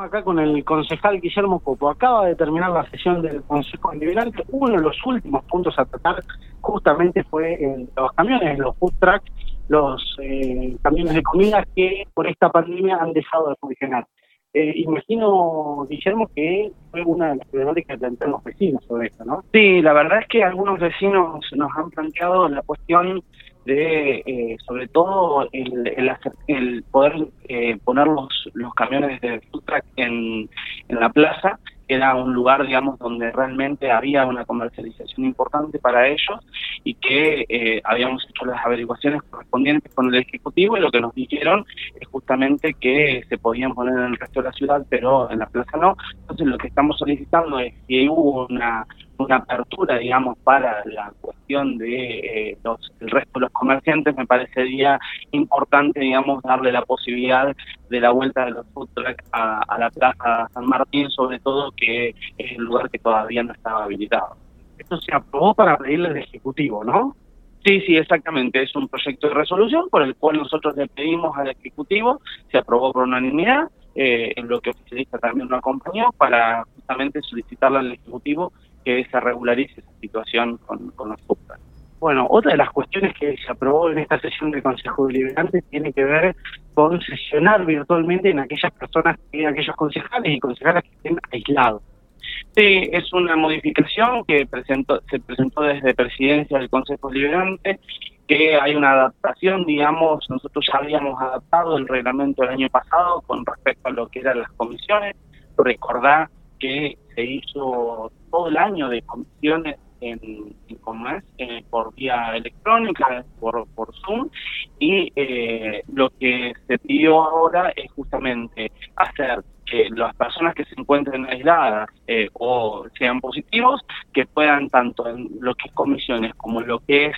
Acá con el concejal Guillermo Copo. Acaba de terminar la sesión del Consejo Deliberante. Uno de los últimos puntos a tratar justamente fue los camiones, los food trucks, los eh, camiones de comida que por esta pandemia han dejado de funcionar. Eh, imagino, Guillermo, que fue una de las problemáticas que plantearon los vecinos sobre esto, ¿no? Sí, la verdad es que algunos vecinos nos han planteado la cuestión de, eh, sobre todo, el, el, poder eh, poner los, los camiones de food truck en, en la plaza era un lugar, digamos, donde realmente había una comercialización importante para ellos y que eh, habíamos hecho las averiguaciones correspondientes con el Ejecutivo y lo que nos dijeron es justamente que se podían poner en el resto de la ciudad, pero en la plaza no. Entonces lo que estamos solicitando es que hubo una una apertura, digamos, para la de eh, los, el resto de los comerciantes, me parecería importante, digamos, darle la posibilidad de la vuelta de los food trucks a, a la Plaza San Martín, sobre todo que es el lugar que todavía no estaba habilitado. Esto se aprobó para pedirle al Ejecutivo, ¿no? Sí, sí, exactamente. Es un proyecto de resolución por el cual nosotros le pedimos al Ejecutivo, se aprobó por unanimidad, eh, en lo que oficialista también lo acompañó, para justamente solicitarle al Ejecutivo que se regularice esa situación con, los subtas. Bueno, otra de las cuestiones que se aprobó en esta sesión del Consejo Deliberante tiene que ver con sesionar virtualmente en aquellas personas, en aquellos concejales y concejalas que estén aislados. Sí, es una modificación que presentó, se presentó desde presidencia del Consejo Deliberante, que hay una adaptación, digamos, nosotros ya habíamos adaptado el reglamento el año pasado con respecto a lo que eran las comisiones. Recordar que se hizo todo el año de comisiones en, en eh, por vía electrónica, por, Zoom, y eh, lo que se pidió ahora es justamente hacer que las personas que se encuentren aisladas eh, o sean positivos, que puedan tanto en lo que es comisiones como lo que es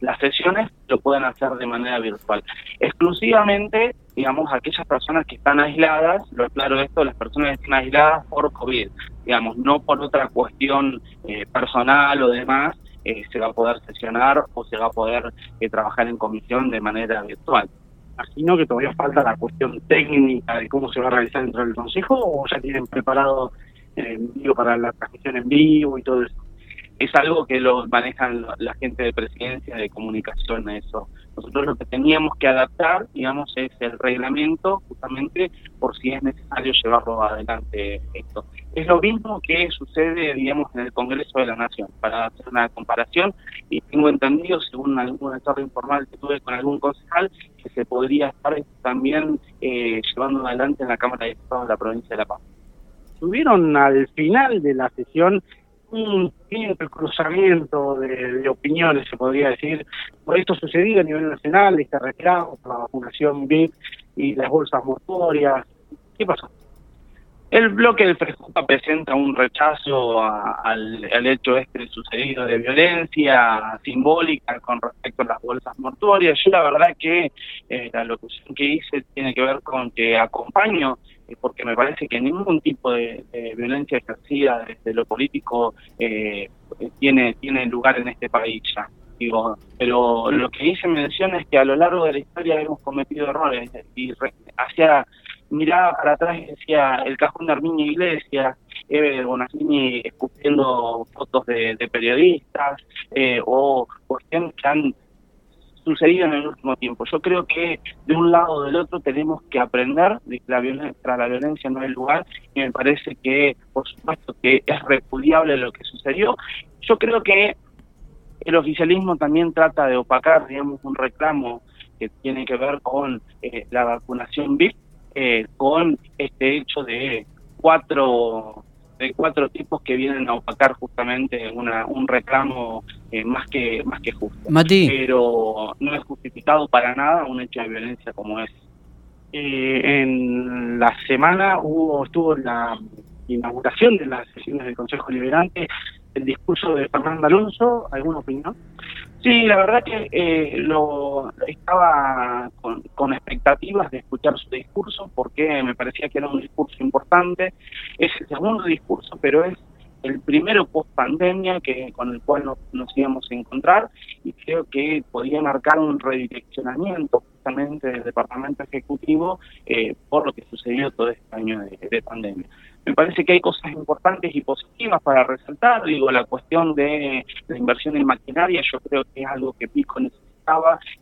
las sesiones lo pueden hacer de manera virtual. Exclusivamente, digamos, aquellas personas que están aisladas, lo claro esto, las personas que están aisladas por COVID, digamos, no por otra cuestión eh, personal o demás, eh, se va a poder sesionar o se va a poder eh, trabajar en comisión de manera virtual. Imagino que todavía falta la cuestión técnica de cómo se va a realizar dentro del Consejo o ya tienen preparado en vivo para la transmisión en vivo y todo eso es algo que lo manejan la gente de presidencia de comunicación a eso. Nosotros lo que teníamos que adaptar, digamos, es el reglamento justamente por si es necesario llevarlo adelante esto. Es lo mismo que sucede, digamos, en el Congreso de la Nación, para hacer una comparación, y tengo entendido, según alguna charla informal que tuve con algún concejal, que se podría estar también eh, llevando adelante en la Cámara de Diputados de la provincia de La Paz. Subieron al final de la sesión un cruzamiento de, opiniones, se podría decir, por esto sucedido a nivel nacional, este reclamo por la vacunación VIP y las bolsas motorias. ¿Qué pasó? El bloque del Frejupa presenta un rechazo al, hecho este sucedido de violencia simbólica con respecto a las bolsas mortuorias. Yo la verdad que eh, la locución que hice tiene que ver con que acompaño, porque me parece que ningún tipo de, violencia ejercida desde lo político eh, tiene, tiene lugar en este país ya. Digo, pero lo que hice mención es que a lo largo de la historia hemos cometido errores y hacia miraba para atrás y decía el cajón de Armiño Iglesias, Eve Bonaccini escupiendo fotos de, periodistas eh, o cuestiones que han sucedido en el último tiempo. Yo creo que de un lado o del otro tenemos que aprender de que la violencia, la violencia no es lugar y me parece que, por supuesto, que es repudiable lo que sucedió. Yo creo que el oficialismo también trata de opacar, digamos, un reclamo que tiene que ver con eh, la vacunación VIP eh, con este hecho de cuatro de cuatro tipos que vienen a opacar justamente una, un reclamo eh, más que más que justo. Pero no es justificado para nada un hecho de violencia como es. Eh, en la semana hubo estuvo la inauguración de las sesiones del Consejo Liberante el discurso de Fernando Alonso. ¿Alguna opinión? Sí, la verdad que eh, lo estaba con, expectativas de escuchar su discurso porque me parecía que era un discurso importante. Es el segundo discurso, pero es el primero post pandemia que con el cual nos, íbamos a encontrar y creo que podía marcar un redireccionamiento justamente del departamento ejecutivo eh, por lo que sucedió todo este año de, pandemia. Me parece que hay cosas importantes y positivas para resaltar, digo, la cuestión de la inversión en maquinaria, yo creo que es algo que Pico necesita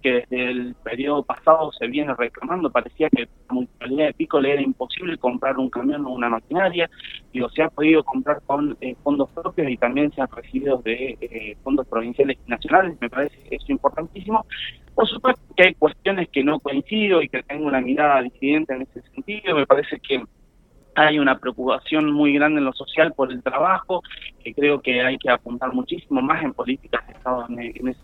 que desde el periodo pasado se viene reclamando, parecía que la municipalidad de Pico le era imposible comprar un camión o una maquinaria, digo, se ha podido comprar con eh, fondos propios y también se han recibido de eh, fondos provinciales y nacionales, me parece eso importantísimo. Por supuesto que hay cuestiones que no coincido y que tengo una mirada disidente en ese sentido, me parece que hay una preocupación muy grande en lo social por el trabajo, que creo que hay que apuntar muchísimo más en políticas de Estado en, ese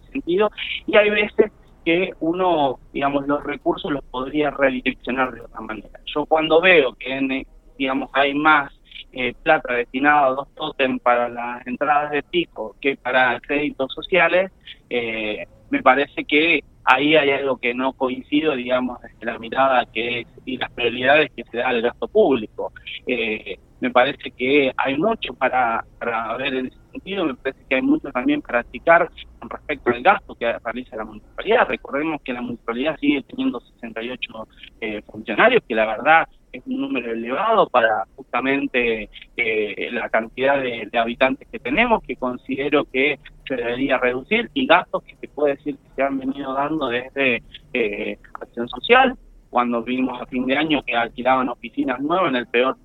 y hay veces que uno, digamos, los recursos los podría redireccionar de otra manera. Yo cuando veo que, digamos, hay más eh, plata destinada a dos totem para las entradas de pico que para créditos sociales, eh, me parece que ahí hay algo que no coincido, digamos, desde la mirada que es y las prioridades que se da al gasto público. Eh, me parece que hay mucho para, para ver en ese sentido, me parece que hay mucho también para practicar con respecto al gasto que realiza la municipalidad. Recordemos que la municipalidad sigue teniendo 68 eh, funcionarios, que la verdad es un número elevado para justamente eh, la cantidad de, habitantes que tenemos, que considero que se debería reducir, y gastos que se puede decir que se han venido dando desde eh, Acción Social, cuando vimos a fin de año que alquilaban oficinas nuevas en el peor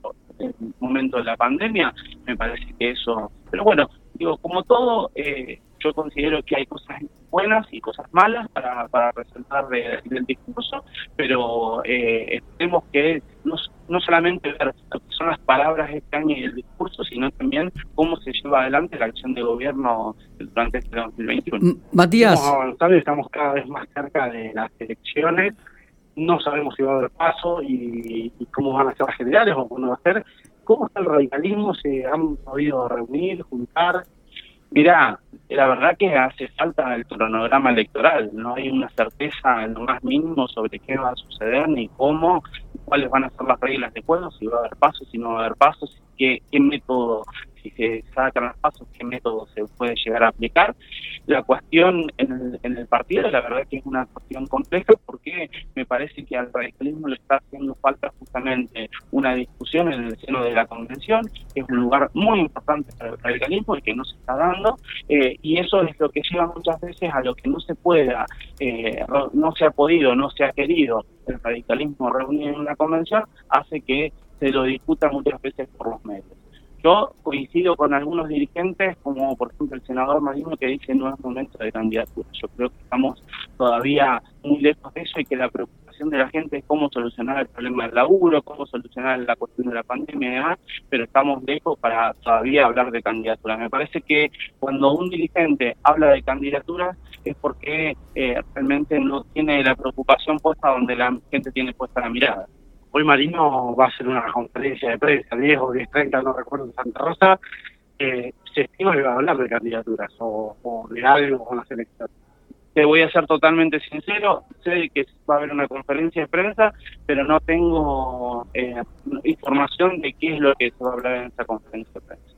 momento de la pandemia, me parece que eso... Pero bueno, digo, como todo, eh, yo considero que hay cosas buenas y cosas malas para, para resaltar del discurso, pero eh, esperemos que no, no solamente ver lo que son las palabras este año y el discurso, sino también cómo se lleva adelante la acción de gobierno durante este 2021. Matías. Y estamos cada vez más cerca de las elecciones. No sabemos si va a haber paso y, y cómo van a ser las generales o cómo va a ser. ¿Cómo está el radicalismo? ¿Se han podido reunir, juntar? Mira, la verdad que hace falta el cronograma electoral, no hay una certeza en lo más mínimo sobre qué va a suceder ni cómo, cuáles van a ser las reglas de juego, si va a haber pasos, si no va a haber pasos, qué, qué método si se sacan los pasos, qué método se puede llegar a aplicar. La cuestión en el, partido, la verdad que es una cuestión compleja porque me parece que al radicalismo le está haciendo falta justamente una discusión en el seno de la convención, que es un lugar muy importante para el radicalismo y que no se está dando, eh, y eso es lo que lleva muchas veces a lo que no se pueda, eh, no se ha podido, no se ha querido el radicalismo reunir en una convención, hace que se lo discuta muchas veces por los medios. Yo coincido con algunos dirigentes, como por ejemplo el senador Marino, que dice no es momento de candidatura. Yo creo que estamos todavía muy lejos de eso y que la preocupación de la gente es cómo solucionar el problema del laburo, cómo solucionar la cuestión de la pandemia y demás, pero estamos lejos para todavía hablar de candidatura. Me parece que cuando un dirigente habla de candidatura es porque eh, realmente no tiene la preocupación puesta donde la gente tiene puesta la mirada. Hoy Marino va a hacer una conferencia de prensa, 10 o 10, 30, no recuerdo, en Santa Rosa. Eh, se estima que va a hablar de candidaturas o, de algo con las elecciones. Te voy a ser totalmente sincero, sé que va a haber una conferencia de prensa, pero no tengo eh, información de qué es lo que se va a hablar en esa conferencia de prensa.